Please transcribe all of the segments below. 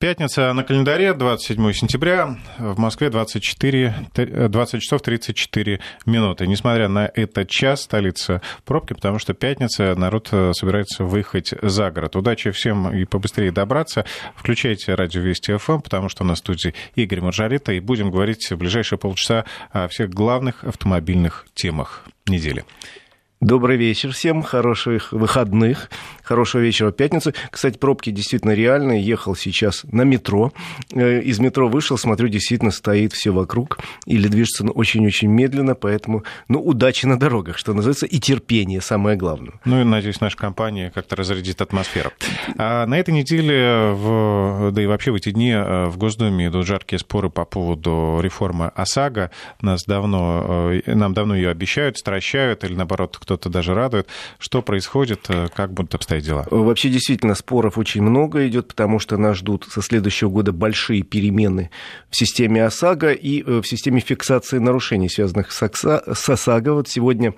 Пятница на календаре, 27 сентября, в Москве 24, 20 часов 34 минуты. Несмотря на этот час, столица пробки, потому что пятница, народ э, собирается выехать за город. Удачи всем и побыстрее добраться. Включайте радио Вести ФМ, потому что в студии Игорь Маржарита, и будем говорить в ближайшие полчаса о всех главных автомобильных темах недели. Добрый вечер всем, хороших выходных, хорошего вечера в пятницу. Кстати, пробки действительно реальные. Ехал сейчас на метро. Э, из метро вышел, смотрю, действительно стоит все вокруг. Или движется очень-очень медленно, поэтому, ну, удачи на дорогах, что называется, и терпение, самое главное. Ну и, надеюсь, наша компания как-то разрядит атмосферу. А на этой неделе, в, да и вообще в эти дни э, в Госдуме идут жаркие споры по поводу реформы ОСАГО. Нас давно, э, нам давно ее обещают, стращают или, наоборот, кто-то даже радует. Что происходит, э, как будут обстоять дела? Вообще, действительно, споров очень много идет, потому что нас ждут со следующего года большие перемены в системе ОСАГО и э, в системе фиксации нарушений, связанных с ОСАГО. Вот сегодня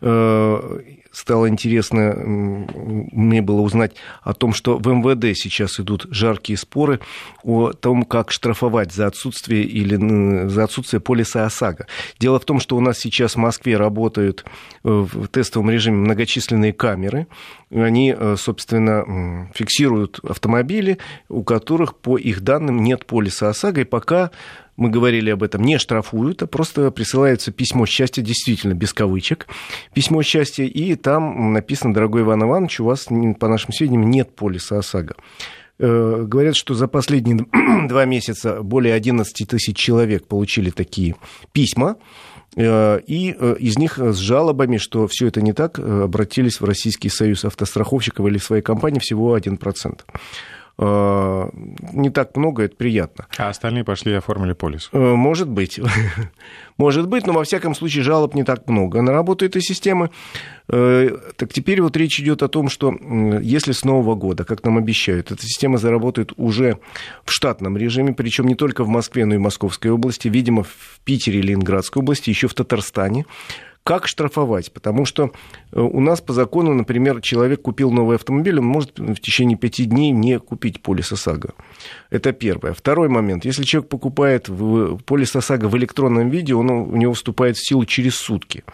э, стало интересно, мне было узнать о том, что в МВД сейчас идут жаркие споры о том, как штрафовать за отсутствие или за отсутствие полиса ОСАГО. Дело в том, что у нас сейчас в Москве работают э, в тестовом режиме многочисленные камеры. Они, э, собственно, фиксируют автомобили, у которых, по их данным, нет полиса ОСАГО, и пока мы говорили об этом, не штрафуют, а просто присылается письмо счастья, действительно, без кавычек, письмо счастья, и там написано, дорогой Иван Иванович, у вас, по нашим сведениям, нет полиса ОСАГО. Э, говорят, что за последние два месяца более 11 тысяч человек получили такие письма, э, и э, из них с жалобами, что все это не так, обратились в Российский союз автостраховщиков или в своей компании всего 1%. Э, не так много, это приятно. А остальные пошли и оформили полис? Э, может быть. Может быть, но во всяком случае жалоб не так много на работу этой системы. Э, так теперь вот речь идет о том, что если с Нового года, как нам обещают, эта система заработает уже в штатном режиме, причем не только в Москве, но и в Московской области, видимо, в Питере, Ленинградской области, еще в Татарстане, как штрафовать? Потому что э, у нас по закону, например, человек купил новый автомобиль, он может в течение пяти дней не купить полис ОСАГО. Это первое. Второй момент. Если человек покупает полис ОСАГО в электронном виде, он у него вступает в силу через сутки.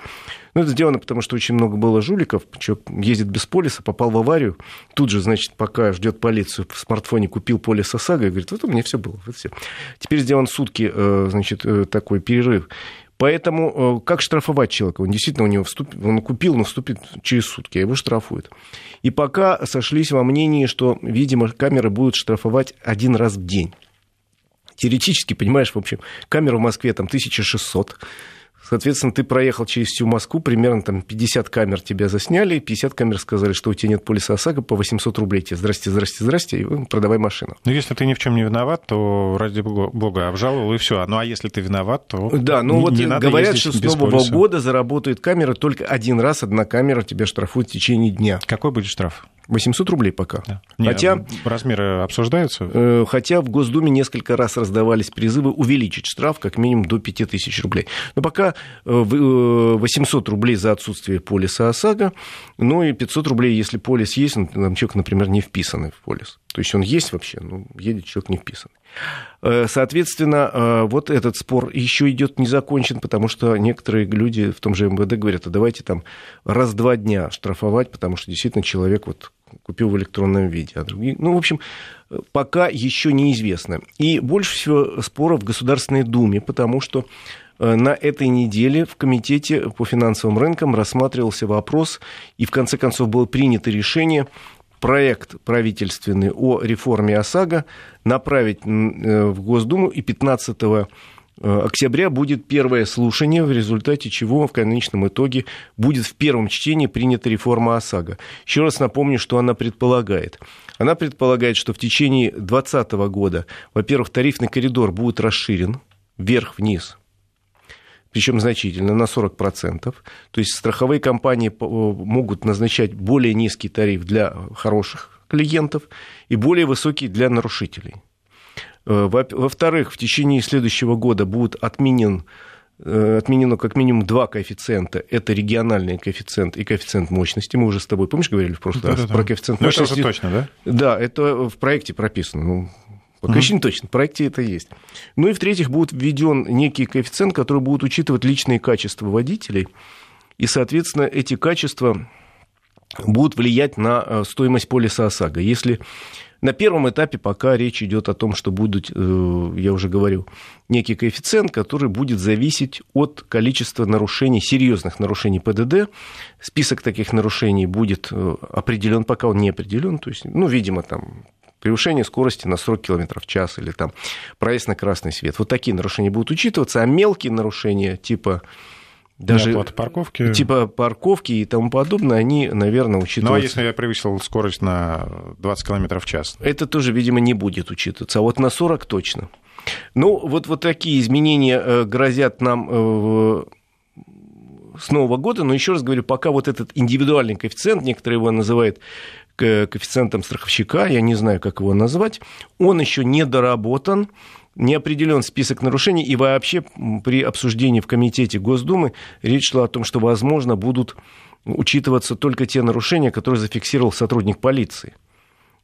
Ну, это сделано, потому что очень много было жуликов. Человек ездит без полиса, попал в аварию. Тут же, значит, пока ждет полицию, в смартфоне купил полис ОСАГО и говорит, вот у меня все было. Вот все. Теперь сделан сутки, э, значит, э, такой перерыв. Поэтому э, как штрафовать человека? Он действительно у него вступит, он купил, но вступит через сутки, а его штрафуют. И пока сошлись во мнении, что, видимо, камеры будут штрафовать один раз в день. Теоретически, понимаешь, в общем, камера в Москве там 1600, Соответственно, ты проехал через всю Москву, примерно там 50 камер тебя засняли, 50 камер сказали, что у тебя нет полиса ОСАГО по 800 рублей тебе. Здрасте, здрасте, здрасте, и продавай машину. Ну, если ты ни в чем не виноват, то ради бога обжаловал, и все. Ну, а если ты виноват, то Да, ну вот не говорят, что с Нового полиса. года заработает камера только один раз, одна камера тебя штрафует в течение дня. Какой будет штраф? 800 рублей пока. Да. Хотя, Нет, размеры обсуждаются? Э, хотя в Госдуме несколько раз раздавались призывы увеличить штраф как минимум до 5000 рублей. Но пока 800 э, рублей за отсутствие полиса ОСАГО, ну и 500 рублей, если полис есть, ну, там человек, например, не вписанный в полис. То есть он есть вообще, но едет человек не вписанный. Э, соответственно, вот этот спор еще идет не закончен, потому что некоторые люди в том же МВД говорят, а давайте там раз-два дня штрафовать, потому что действительно человек вот купил в электронном виде, а другие... Ну, в общем, пока еще неизвестно. И больше всего споров в Государственной Думе, потому что э, на этой неделе в Комитете по финансовым рынкам рассматривался вопрос, и в конце концов было принято решение проект правительственный о реформе ОСАГО направить э, в Госдуму и 15 Э, октября будет первое слушание, в результате чего в конечном итоге будет в первом чтении принята реформа ОСАГО. Еще раз напомню, что она предполагает. Она предполагает, что в течение 2020 года, во-первых, тарифный коридор будет расширен вверх-вниз, причем значительно, на 40%. То есть страховые компании э, могут назначать более низкий тариф для хороших клиентов и более высокий для нарушителей. Э, во-вторых, в течение следующего года будет отменен э, отменено как минимум два коэффициента. Это региональный коэффициент и коэффициент мощности. Мы уже с тобой, помнишь, говорили в прошлый да, раз да, про коэффициент да. мощности? Ну, это уже точно, да? Да, это в проекте прописано. Ну, Пока еще не точно, в проекте это есть. Ну и в-третьих, будет введен некий коэффициент, который будет учитывать личные качества водителей, и, соответственно, эти качества будут влиять на э, стоимость полиса ОСАГО. Если на первом этапе пока речь идет о том, что будут, э, я уже говорил, некий коэффициент, который будет зависеть от количества нарушений, серьезных нарушений ПДД. Список таких нарушений будет э, определен, пока он не определен. То есть, ну, видимо, там превышение скорости на 40 км в час или там проезд на красный свет. Вот такие нарушения будут учитываться, а мелкие нарушения типа даже вот парковки. типа парковки и тому подобное, они, наверное, учитываются. Ну, а если я превысил скорость на 20 км в час? Это тоже, видимо, не будет учитываться. А вот на 40 точно. Ну, вот, вот такие изменения э, грозят нам э, с Нового года, но еще раз говорю, пока вот этот индивидуальный коэффициент, некоторые его называют коэффициентом страховщика, я не знаю, как его назвать, он еще не доработан, не определен список нарушений, и вообще при обсуждении в Комитете Госдумы речь шла о том, что, возможно, будут учитываться только те нарушения, которые зафиксировал сотрудник полиции.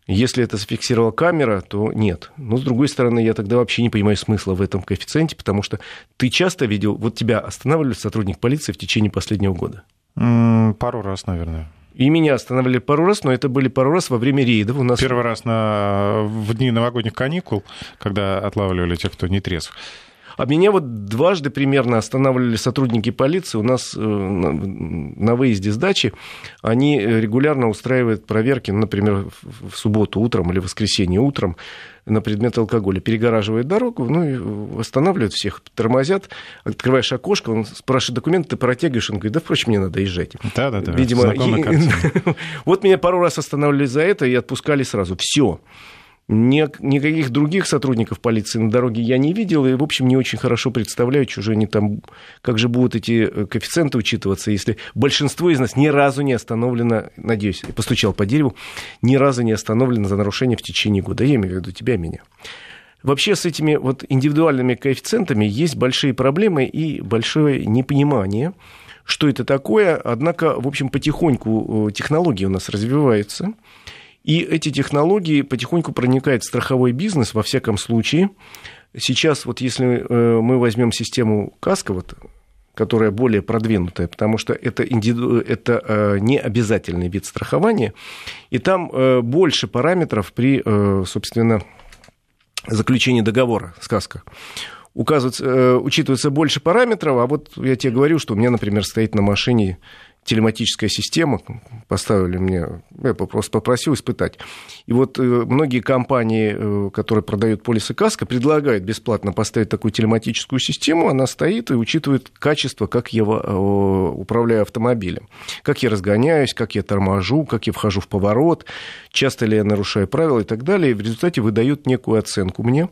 Если это зафиксировала камера, то нет. Но, с другой стороны, я тогда вообще не понимаю смысла в этом коэффициенте, потому что ты часто видел, вот тебя останавливали сотрудник полиции в течение последнего года? Пару раз, наверное. И меня останавливали пару раз, но это были пару раз во время рейдов. У нас... Первый раз на... в дни новогодних каникул, когда отлавливали тех, кто не трезв. А меня вот дважды примерно останавливали сотрудники полиции. У нас э, на выезде с дачи они регулярно устраивают проверки, например, в субботу утром или в воскресенье утром на предмет алкоголя. Перегораживают дорогу, ну и останавливают всех, тормозят. Открываешь окошко, он спрашивает документы, ты протягиваешь, он говорит, да, впрочем, мне надо езжать. Да-да-да, Видимо, вот меня пару раз останавливали за это и отпускали сразу. Все. Никаких других сотрудников полиции на дороге я не видел, и, в общем, не очень хорошо представляю, же они там, как же будут эти э, коэффициенты учитываться, если большинство из нас ни разу не остановлено, надеюсь, я постучал по дереву, ни разу не остановлено за нарушение в течение года. Я имею в виду тебя, меня. Вообще с этими вот индивидуальными коэффициентами есть большие проблемы и большое непонимание, что это такое. Однако, в общем, потихоньку э, технологии у нас развиваются. И эти технологии потихоньку проникают в страховой бизнес, во всяком случае. Сейчас вот если э, мы возьмем систему КАСКО, вот, которая более продвинутая, потому что это, индивиду... это э, не обязательный вид страхования, и там э, больше параметров при, собственно, заключении договора с КАСКО учитывается больше параметров, а вот я тебе говорю, что у меня, например, стоит на машине телематическая система, поставили мне, я просто попросил испытать. И вот э, многие компании, э, которые продают полисы КАСКО, предлагают бесплатно поставить такую телематическую систему, она стоит и учитывает качество, как я э, управляю автомобилем, как я разгоняюсь, как я торможу, как я вхожу в поворот, часто ли я нарушаю правила и так далее, и в результате выдают некую оценку мне,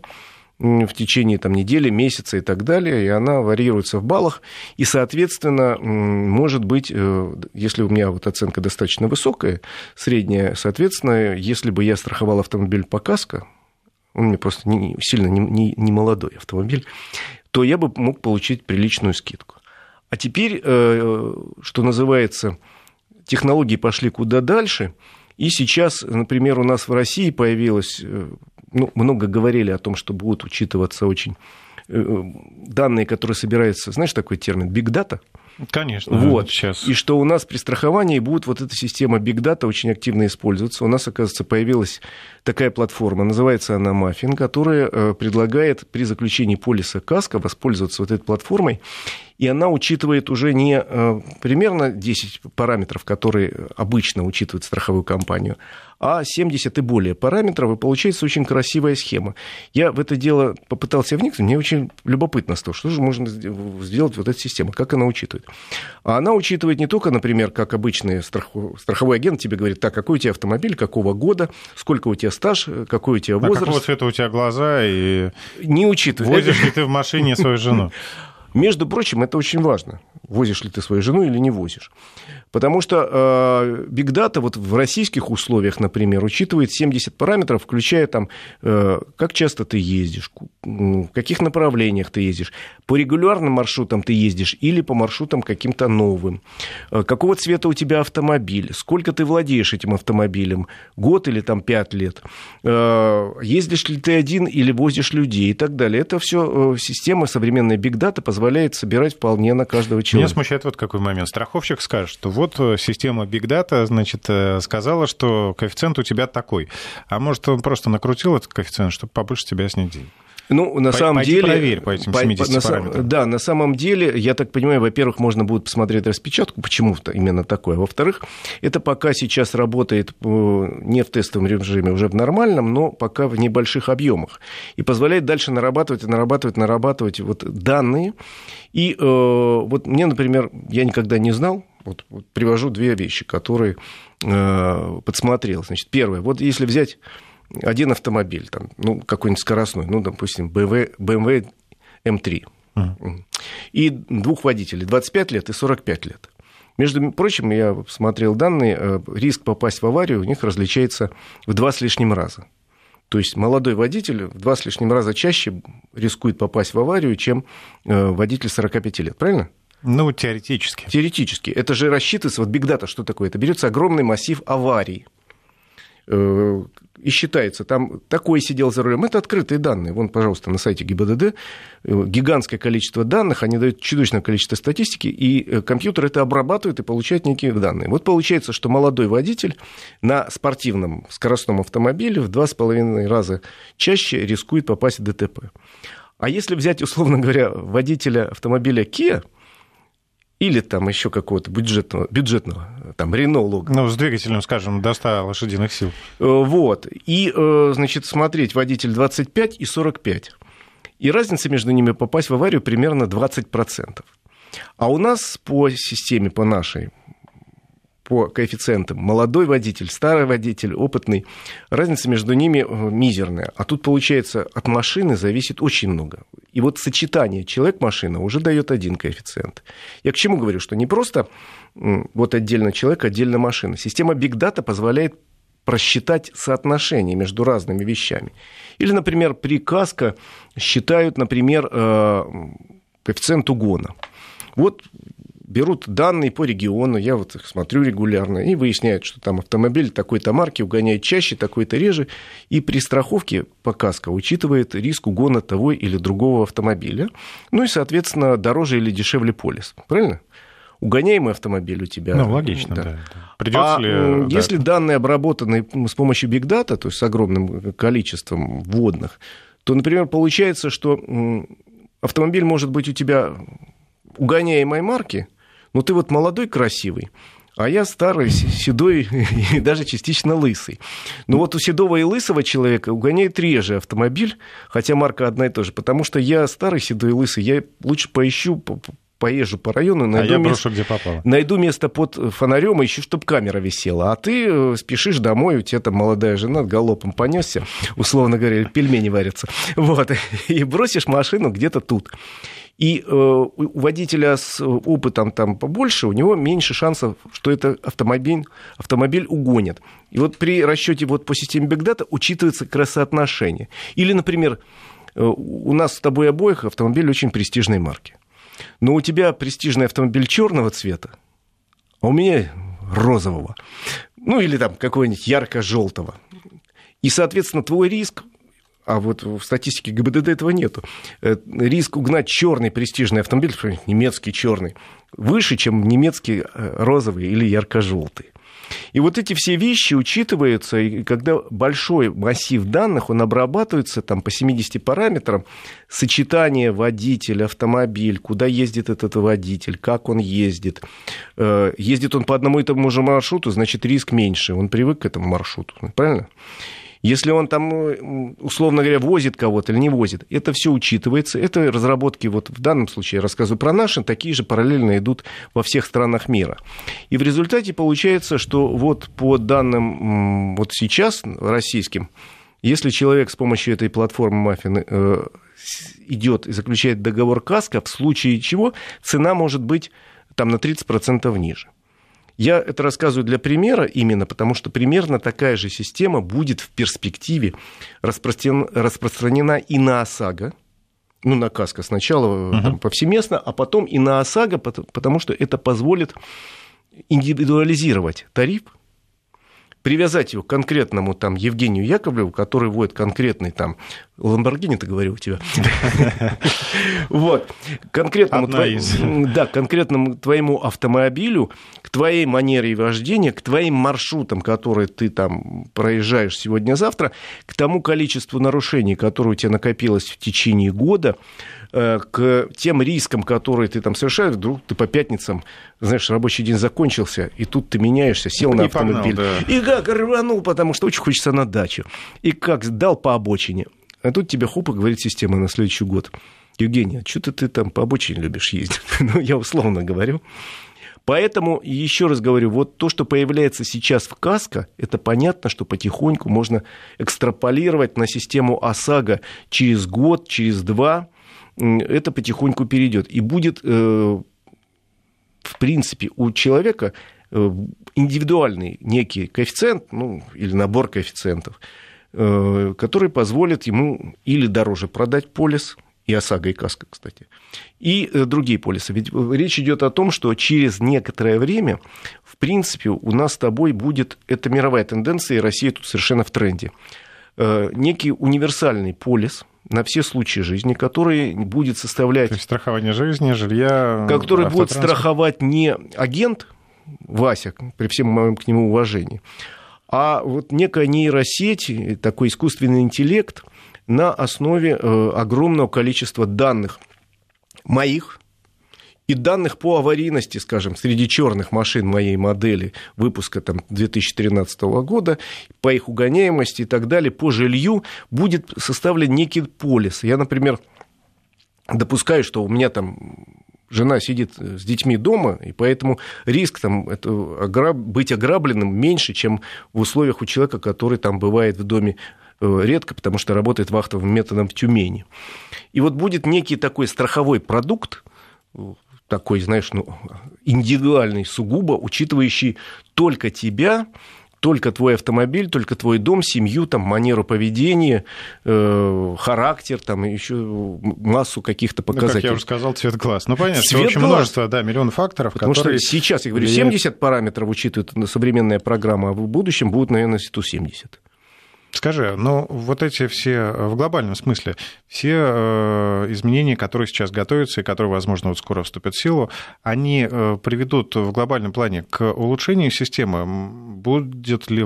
в течение там, недели, месяца и так далее, и она варьируется в баллах, и, соответственно, может быть, э, если у меня вот оценка достаточно высокая, средняя, соответственно, если бы я страховал автомобиль по КАСКО, он мне просто не, сильно не, не, не молодой автомобиль, то я бы мог получить приличную скидку. А теперь, э, что называется, технологии пошли куда дальше, и сейчас, например, у нас в России появилась э, ну, много говорили о том, что будут учитываться очень э, данные, которые собираются, знаешь такой термин, big data? Конечно. Вот. Сейчас. И что у нас при страховании будет вот эта система Big Data очень активно использоваться. У нас, оказывается, появилась такая платформа, называется она Muffin, которая э, предлагает при заключении полиса КАСКО воспользоваться вот этой платформой и она учитывает уже не э, примерно 10 параметров, которые обычно учитывает страховую компанию, а 70 и более параметров, и получается очень красивая схема. Я в это дело попытался вникнуть, мне очень любопытно стало, что же можно сделать вот эта система, как она учитывает. А она учитывает не только, например, как обычный страховой агент тебе говорит, так, какой у тебя автомобиль, какого года, сколько у тебя стаж, какой у тебя возраст. А какого цвета у тебя глаза и... Не учитывает. Возишь ли ты в машине свою жену? Между прочим, это очень важно. Возишь ли ты свою жену или не возишь. Потому что Big Data вот в российских условиях, например, учитывает 70 параметров, включая там, э, как часто ты ездишь, в каких направлениях ты ездишь, по регулярным маршрутам ты ездишь или по маршрутам каким-то новым, э, какого цвета у тебя автомобиль, сколько ты владеешь этим автомобилем, год или там 5 лет, э, ездишь ли ты один или возишь людей и так далее. Это все система современная Data позволяет собирать вполне на каждого человека. Меня смущает вот какой момент. Страховщик скажет, что вот э, система Big Data, значит, э, сказала, что коэффициент у тебя такой. А может, он просто накрутил этот коэффициент, чтобы побольше тебя снять денег? Ну, на самом Пойди деле... проверь по этим 70 по, параметрам. Да, на самом деле, я так понимаю, во-первых, можно будет посмотреть распечатку, почему именно такое. Во-вторых, это пока сейчас работает э, не в тестовом режиме, уже в нормальном, но пока в небольших объемах. И позволяет дальше нарабатывать, нарабатывать, нарабатывать вот данные. И э, вот мне, например, я никогда не знал, вот, вот привожу две вещи, которые э, подсмотрел. Значит, первое, вот если взять один автомобиль, там, ну, какой-нибудь скоростной, ну, допустим, BMW, BMW M3, uh-huh. и двух водителей, 25 лет и 45 лет. Между прочим, я смотрел данные, э, риск попасть в аварию у них различается в два с лишним раза. То есть молодой водитель в два с лишним раза чаще рискует попасть в аварию, чем э, водитель 45 лет, правильно? Ну, теоретически. Теоретически. Это же рассчитывается, вот Data, что такое? Это берется огромный массив аварий э, и считается, там такой сидел за рулем. Это открытые данные. Вон, пожалуйста, на сайте ГИБДД э, гигантское количество данных, они дают чудовищное количество статистики, и э, компьютер это обрабатывает и получает некие данные. Вот получается, что молодой водитель на спортивном скоростном автомобиле в два с половиной раза чаще рискует попасть в ДТП. А если взять, условно говоря, водителя автомобиля Kia – или там еще какого-то бюджетного, бюджетного там, Рено Логан. Ну, с двигателем, скажем, до 100 лошадиных сил. Э, вот. И, э, значит, смотреть водитель 25 и 45. И разница между ними попасть в аварию примерно 20%. А у нас по системе, по нашей, по коэффициентам. Молодой водитель, старый водитель, опытный. Разница между ними э, мизерная. А тут, получается, от машины зависит очень много. И вот сочетание человек-машина уже дает один коэффициент. Я к чему говорю, что не просто вот отдельно человек, отдельно машина. Система Big Data позволяет просчитать соотношение между разными вещами. Или, например, при КАСКО считают, например, э, коэффициент угона. Вот берут данные по региону, я вот их смотрю регулярно, и выясняют, что там автомобиль такой-то марки угоняет чаще, такой-то реже, и при страховке по КАСКО учитывает риск угона того или другого автомобиля, ну и, соответственно, дороже или дешевле полис, правильно? угоняемый автомобиль у тебя. Ну, логично, да. да. Придется а ли, если да. данные обработаны с помощью Big Data, то есть с огромным количеством вводных, то, например, получается, что автомобиль может быть у тебя угоняемой марки, ну ты вот молодой, красивый, а я старый, седой и даже частично лысый. Но вот у седого и лысого человека угоняет реже автомобиль, хотя марка одна и та же, потому что я старый, седой и лысый, я лучше поищу, поезжу по району, найду, а я место, брошу, где попало. найду место под фонарем ищу, чтобы камера висела. А ты э, спешишь домой, у тебя там молодая жена галопом понесся, условно говоря, пельмени варятся. Вот, и бросишь машину где-то тут. И э, у водителя с опытом там побольше, у него меньше шансов, что это автомобиль, автомобиль угонит. И вот при расчете вот по системе Data учитывается как раз соотношение. Или, например, э, у нас с тобой обоих автомобиль очень престижной марки. Но у тебя престижный автомобиль черного цвета, а у меня розового. Ну, или там какого-нибудь ярко-желтого. И, соответственно, твой риск а вот в статистике ГИБДД этого нету. Э, риск угнать черный престижный автомобиль, немецкий черный, выше, чем немецкий э, розовый или ярко-желтый. И вот эти все вещи учитываются, и когда большой массив данных, он обрабатывается там, по 70 параметрам, сочетание водитель, автомобиль, куда ездит этот водитель, как он ездит. Э, ездит он по одному и тому же маршруту, значит, риск меньше, он привык к этому маршруту, правильно? Если он там, э, условно говоря, возит кого-то или не возит, это все учитывается. Это разработки, вот в данном случае я рассказываю про наши, такие же параллельно идут во всех странах мира. И в результате получается, что вот по данным вот сейчас российским, если человек с помощью этой платформы Маффин э, идет и заключает договор КАСКО, в случае чего цена может быть там на 30% ниже. Я это рассказываю для примера именно потому, что примерно такая же система будет в перспективе распространена и на ОСАГО, ну, на КАСКО сначала uh-huh. там, повсеместно, а потом и на ОСАГО, потому что это позволит индивидуализировать тариф, привязать его к конкретному там Евгению Яковлеву, который водит конкретный там Ламборгини, ты говорил у тебя. Вот. Конкретному да, конкретному твоему автомобилю, к твоей манере вождения, к твоим маршрутам, которые ты там проезжаешь сегодня-завтра, к тому количеству нарушений, которое у тебя накопилось в течение года, к тем рискам, которые ты там совершаешь, вдруг ты по пятницам, знаешь, рабочий день закончился, и тут ты меняешься, сел и на автомобиль. Погнал, да. И как рванул, потому что очень хочется на дачу. И как дал по обочине. А тут тебе хоп и говорит система на следующий год. Евгений, а что ты там по обочине любишь ездить? ну, я условно говорю. Поэтому, еще раз говорю, вот то, что появляется сейчас в КАСКО, это понятно, что потихоньку можно экстраполировать на систему ОСАГО через год, через два, это потихоньку перейдет. И будет, э, в принципе, у человека э, индивидуальный некий коэффициент, ну, или набор коэффициентов, э, который позволит ему или дороже продать полис, и ОСАГО, и КАСКО, кстати, и другие полисы. Ведь речь идет о том, что через некоторое время, в принципе, у нас с тобой будет, это мировая тенденция, и Россия тут совершенно в тренде, некий универсальный полис – на все случаи жизни, который будет составлять... То есть страхование жизни, жилья, Который будет страховать не агент Вася, при всем моем к нему уважении, а вот некая нейросеть, такой искусственный интеллект на основе э, огромного количества данных моих, и данных по аварийности, скажем, среди черных машин моей модели выпуска там, 2013 года, по их угоняемости и так далее, по жилью будет составлен некий полис. Я, например, допускаю, что у меня там жена сидит с детьми дома, и поэтому риск там, это, ограб, быть ограбленным меньше, чем в условиях у человека, который там бывает в доме э, редко, потому что работает вахтовым методом в Тюмени. И вот будет некий такой страховой продукт, такой, знаешь, ну, индивидуальный сугубо, учитывающий только тебя, только твой автомобиль, только твой дом, семью, там, манеру поведения, э, характер, там, еще массу каких-то показателей. Ну, как я уже сказал, цвет глаз. Ну, понятно, цвет что, в общем, множество, да, миллион факторов, Потому которые... что сейчас, я говорю, 70 параметров учитывает современная программа, а в будущем будут, наверное, 170. Скажи, ну вот эти все, э, в глобальном смысле, все э, изменения, которые сейчас готовятся и которые, возможно, вот скоро вступят в силу, они э, приведут в глобальном плане к улучшению системы? Будет ли,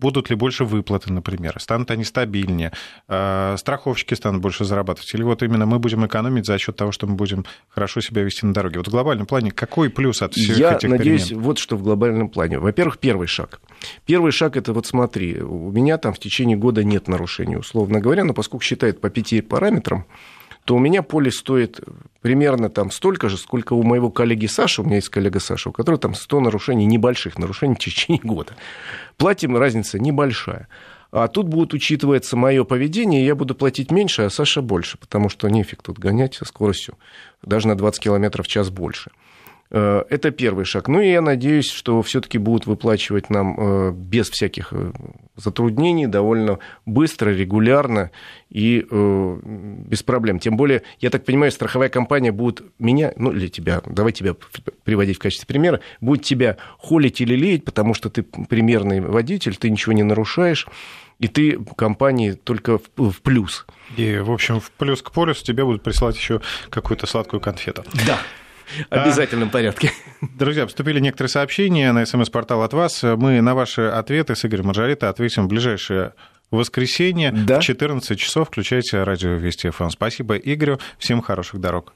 будут ли больше выплаты, например? Станут они стабильнее? Страховщики станут больше зарабатывать? Или вот именно мы будем экономить за счет того, что мы будем хорошо себя вести на дороге? Вот в глобальном плане какой плюс от всех Я этих надеюсь, перемен? вот что в глобальном плане. Во-первых, первый шаг. Первый шаг – это вот смотри, у меня там в течение года нет нарушений, условно говоря, но поскольку считают по пяти параметрам, то у меня поле стоит примерно там столько же, сколько у моего коллеги Саши, у меня есть коллега Саша, у которого там 100 нарушений, небольших нарушений в течение года. Платим, разница небольшая. А тут будет учитываться мое поведение, и я буду платить меньше, а Саша больше, потому что нефиг тут гонять со скоростью даже на 20 км в час больше. Э, это первый шаг. Ну и я надеюсь, что все-таки будут выплачивать нам э, без всяких э, затруднений, довольно быстро, регулярно и без проблем. Тем более, я так понимаю, страховая компания будет меня, ну или тебя, давай тебя приводить в качестве примера, будет тебя холить или леять, потому что ты примерный водитель, ты ничего не нарушаешь, и ты компании только в плюс. И, в общем, в плюс к полюсу тебе будут присылать еще какую-то сладкую конфету. Да обязательном порядке. Друзья, поступили некоторые сообщения на смс-портал от вас. Мы на ваши ответы с Игорем Маржарита ответим в ближайшее воскресенье да? в 14 часов. Включайте радио Вести ФМ. Спасибо Игорю. Всем хороших дорог.